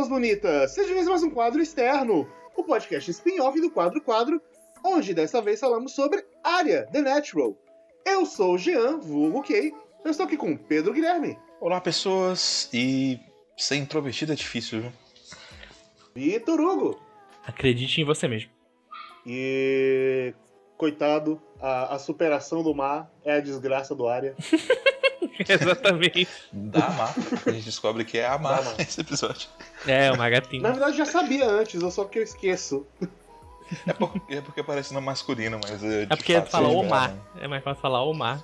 pessoas bonitas! Seja mais mais um quadro externo, o podcast spin-off do Quadro Quadro, onde dessa vez falamos sobre Área, The Natural. Eu sou o Jean, vulgo Kay, eu estou aqui com Pedro Guilherme. Olá, pessoas, e ser introvertido é difícil, viu? Vitor Hugo. Acredite em você mesmo. E. Coitado, a, a superação do mar é a desgraça do Área. Exatamente. Da Amar. A gente descobre que é Da Amar esse episódio. É, uma gatinha. Na verdade, já sabia antes, eu só que eu esqueço. É porque, é porque parece no masculino, mas. É, É porque fato, fala Omar. é, É mais fácil falar Omar.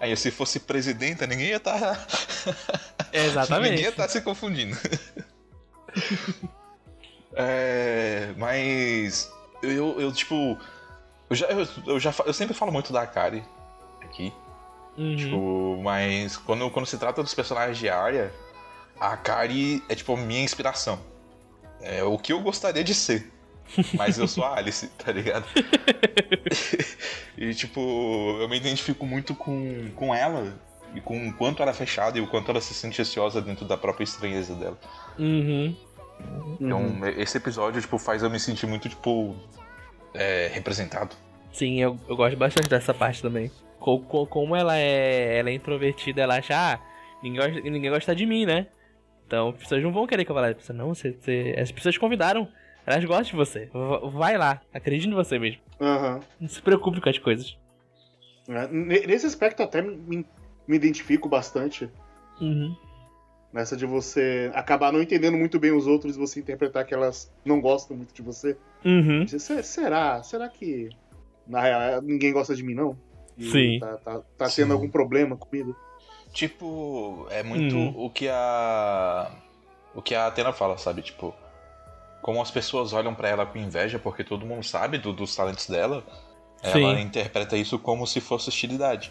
Aí se fosse presidenta, ninguém ia estar. ninguém Exatamente. ia estar se confundindo. é, mas. Eu, eu, tipo. Eu, já, eu, eu já eu sempre falo muito da Akari aqui. Uhum. Tipo, mas quando, quando se trata dos personagens de área, a Akari é tipo a minha inspiração. É o que eu gostaria de ser. Mas eu sou a Alice, tá ligado? e tipo, eu me identifico muito com, com ela. E com o quanto ela é fechada e o quanto ela se sente ansiosa dentro da própria estranheza dela. Uhum. Então, esse episódio, tipo, faz eu me sentir muito, tipo, é, representado. Sim, eu, eu gosto bastante dessa parte também. Co- co- como ela é, ela é introvertida, ela acha, ah, ninguém gosta, ninguém gosta de mim, né? Então, as pessoas não vão querer que eu vá lá. Pessoa, Não, você, você- as pessoas te convidaram. Elas gostam de você. Vai lá. Acredite em você mesmo. Aham. Não se preocupe com as coisas. É, ne- Nesse aspecto, até me, me identifico bastante. Uhum. Nessa de você acabar não entendendo muito bem os outros e você interpretar que elas não gostam muito de você. Uhum. Se- Será? Será que na real ninguém gosta de mim, não? Sim. Tá, tá, tá Sim. tendo algum problema comigo? Tipo, é muito Hum. o que a. O que a Atena fala, sabe? Tipo, como as pessoas olham pra ela com inveja porque todo mundo sabe do- dos talentos dela, ela Sim. interpreta isso como se fosse hostilidade.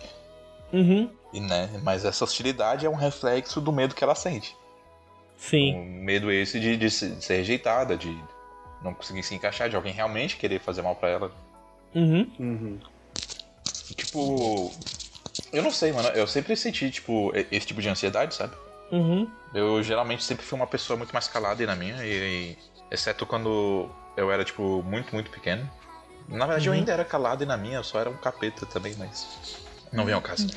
Uhum. E, né? Mas essa hostilidade é um reflexo do medo que ela sente. Sim. O medo esse de, de se- de ser rejeitada, de não conseguir se encaixar, de alguém realmente querer fazer mal pra ela. Uhum. Uhum. E, tipo. Eu não sei, mano. Eu sempre senti, tipo, esse tipo de ansiedade, sabe? Uhum. Eu geralmente sempre fui uma pessoa muito mais calada aí na minha, e, e- exceto quando eu era, tipo, muito, muito pequeno. Na verdade, eu Uhum. ainda era calado e na minha, eu só era um capeta também, mas. Não vem ao caso.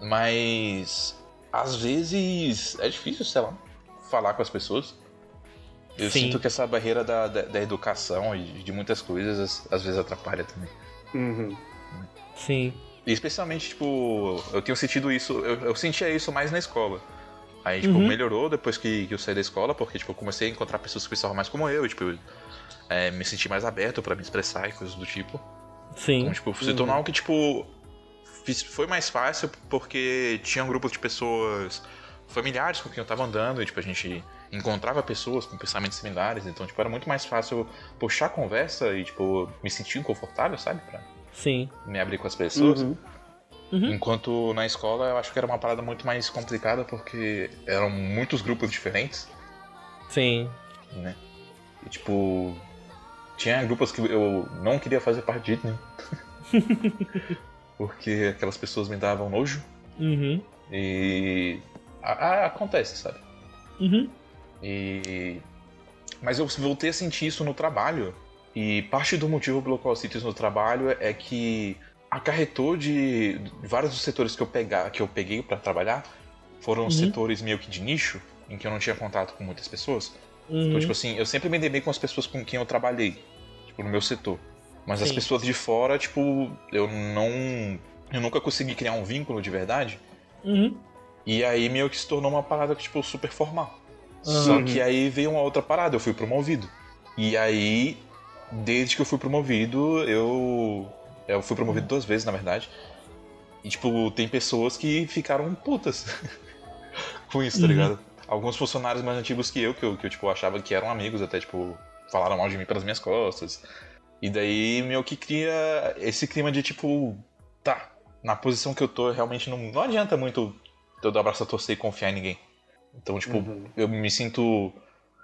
Mas. Às vezes é difícil, sei lá, falar com as pessoas. Eu Sim. sinto que essa barreira da, da, da educação e de muitas coisas às, às vezes atrapalha também. Uhum. Sim. E especialmente, tipo, eu tenho sentido isso, eu, eu sentia isso mais na escola. Aí, tipo, Uhum. melhorou depois que, que eu saí da escola, porque, tipo, eu comecei a encontrar pessoas que pensavam mais como eu, e, tipo, é, me senti mais aberto pra me expressar e coisas do tipo. Sim. Então, tipo, se Uhum. tornou algo que, tipo, fiz- foi mais fácil porque tinha um grupo de pessoas familiares com quem eu tava andando, e, tipo, a gente encontrava pessoas com pensamentos similares, então, tipo, era muito mais fácil puxar a conversa e, tipo, me sentir confortável, sabe? Pra Sim. me abrir com as pessoas. Uhum. Uhum. Enquanto na escola eu acho que era uma parada muito mais complicada porque eram muitos grupos diferentes, Sim. né? E tipo, tinha grupos que eu não queria fazer parte de nenhum. porque aquelas pessoas me davam nojo Uhum. e a- a- acontece, sabe? Uhum. E mas eu voltei a sentir isso no trabalho. E parte do motivo pelo qual eu sinto isso no trabalho é que acarretou de vários dos setores que eu pegar, que eu peguei para trabalhar, foram Uhum. setores meio que de nicho, em que eu não tinha contato com muitas pessoas. Então, Uhum. tipo assim, eu sempre me dei bem com as pessoas com quem eu trabalhei, tipo, no meu setor. Mas as Sim. pessoas de fora, tipo, eu não eu nunca consegui criar um vínculo de verdade. Uhum. E aí meio que se tornou uma parada tipo super formal. Uhum. Só que aí veio uma outra parada, eu fui promovido. E aí, desde que eu fui promovido, eu. Eu fui promovido duas vezes, na verdade. E tipo, tem pessoas que ficaram putas com isso, tá Uhum. ligado? Alguns funcionários mais antigos que eu, que eu, que eu tipo, achava que eram amigos, até, tipo, falaram mal de mim pelas minhas costas. E daí meio que cria esse clima de tipo, tá, na posição que eu tô, realmente não, não adianta muito eu dar o braço a torcer e confiar em ninguém. Então, tipo, Uhum. eu me sinto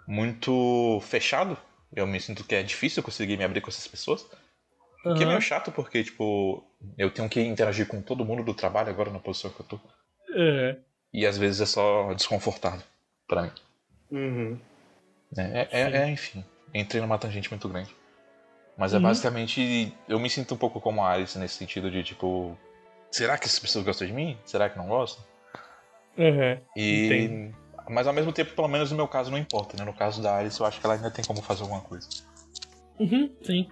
muito fechado. Eu me sinto que é difícil conseguir me abrir com essas pessoas. O que é meio chato, porque, tipo, eu tenho que interagir com todo mundo do trabalho agora na posição que eu tô. É. E às vezes é só desconfortável pra mim. Uhum. É, é, é, enfim, entrei numa tangente muito grande. Mas é Uhum. basicamente. Eu me sinto um pouco como a Alice nesse sentido de tipo. Será que essas pessoas gostam de mim? Será que não gostam? Uhum. E. Entendo. Mas ao mesmo tempo, pelo menos no meu caso, não importa, né? No caso da Alice, eu acho que ela ainda tem como fazer alguma coisa. Uhum, sim.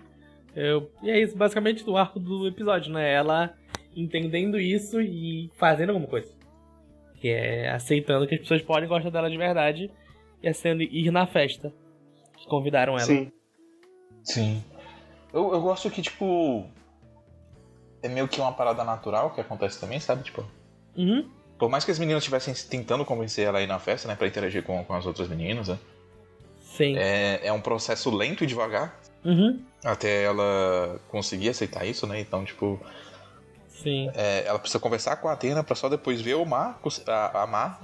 Eu, e é isso, basicamente, do arco do episódio, né? Ela entendendo isso e fazendo alguma coisa. Que é aceitando que as pessoas podem gostar dela de verdade e é sendo ir na festa. Que convidaram ela. Sim. Sim. Eu, eu gosto que, tipo. É meio que uma parada natural que acontece também, sabe? Tipo. Uhum. Por mais que as meninas estivessem tentando convencer ela a ir na festa, né? Pra interagir com, com as outras meninas, né? Sim. É, é um processo lento e devagar. Uhum. Até ela conseguir aceitar isso, né? Então, tipo, Sim. é, ela precisa conversar com a Atena pra só depois ver o Mar, a, a Mar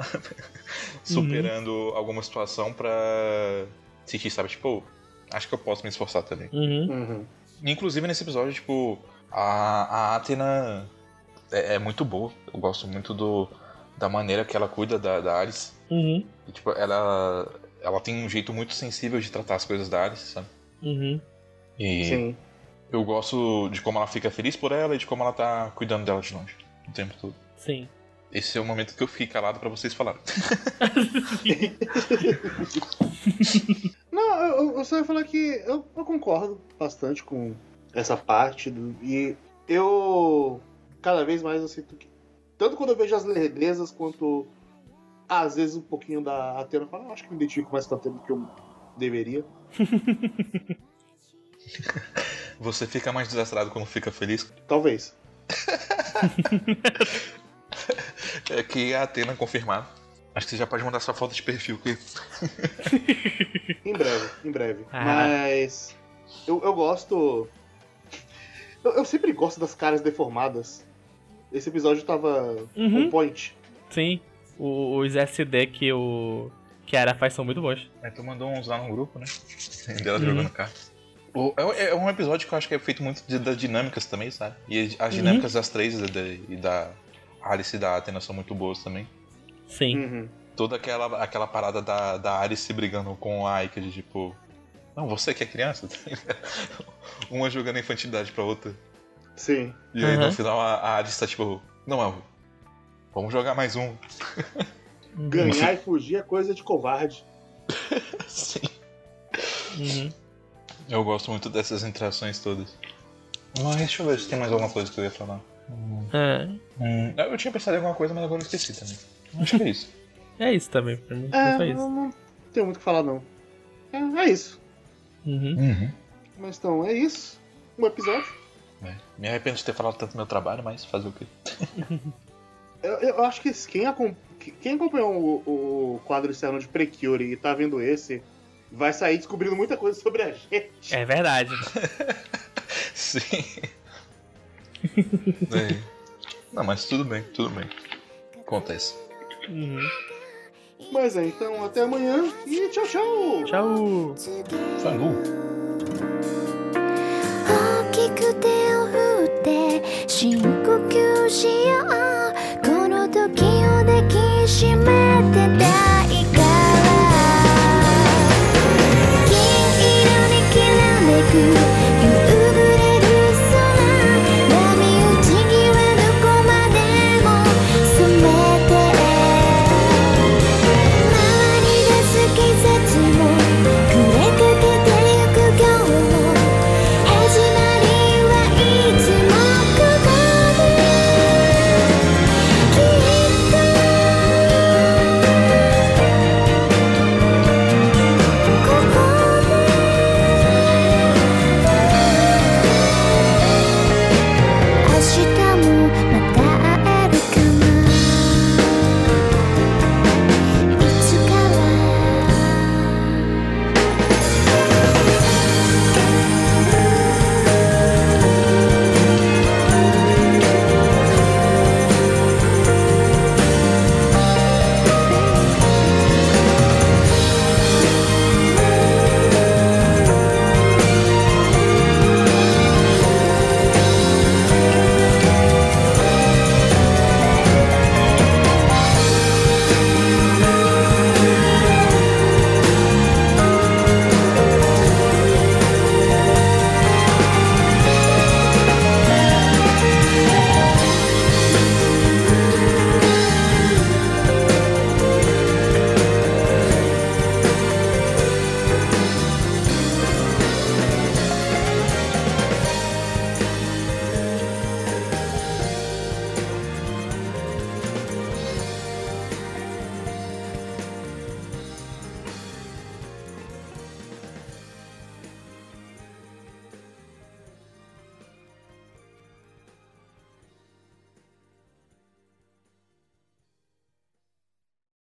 superando alguma situação pra sentir, sabe? Tipo, acho que eu posso me esforçar também. Uhum. Uhum. Inclusive nesse episódio, tipo, a, a Atena é, é muito boa. Eu gosto muito do, da maneira que ela cuida da, da Alice. Uhum. E, tipo, ela, ela tem um jeito muito sensível de tratar as coisas da Alice, sabe? Uhum. E Sim. eu gosto de como ela fica feliz por ela e de como ela tá cuidando dela de longe o tempo todo. Sim. Esse é o momento que eu fiquei calado pra vocês falarem. Não, eu, eu só ia falar que eu, eu concordo bastante com essa parte. Do, e eu. Cada vez mais eu sinto que. Tanto quando eu vejo as lerdezas, quanto. Às vezes um pouquinho da Atena, eu falo, "Ah, acho que me identifico mais com a Atena do que eu deveria. Você fica mais desastrado quando fica feliz. Talvez. É que a Atena confirmado. Acho que você já pode mandar sua foto de perfil. Que... Em breve, em breve. Ah. Mas. Eu, eu gosto. Eu, eu sempre gosto das caras deformadas. Esse episódio tava Uhum. on point. Sim. Os SD que o. Que a Ara faz são muito bons. Aí tu mandou uns lá no grupo, né? Dela Uhum. jogando cartas. O- É, é um episódio que eu acho que é feito muito de- das dinâmicas também, sabe? E as Uhum. dinâmicas das três e da, e da Alice e da Athena são muito boas também. Sim. Uhum. Toda aquela, aquela parada da, da Alice brigando com a Aika de tipo. Não, você que é criança? Uma jogando infantilidade pra outra. Sim. E aí no final a, a Alice tá tipo. Não, é, vamos jogar mais um. Ganhar e fugir é coisa de covarde. Sim. Uhum. Eu gosto muito dessas interações todas. Mas deixa eu ver se tem mais alguma coisa que eu ia falar. Hum, É. hum, eu tinha pensado em alguma coisa, mas agora eu esqueci também. Acho que é isso. É isso também, pra mim. É, É isso. não, não tenho muito o que falar, não. É, é isso. Uhum. Uhum. Mas então, é isso. Um episódio. É. Me arrependo de ter falado tanto do meu trabalho, mas fazer o quê? Eu, eu acho que quem, acom- quem acompanhou o, o quadro externo de Precure e tá vendo esse, vai sair descobrindo muita coisa sobre a gente. É verdade. Sim. É. Não, mas tudo bem, tudo bem. Acontece. Uhum. Mas é, então, até amanhã e tchau, tchau! Tchau. Falou! 深呼吸しよう。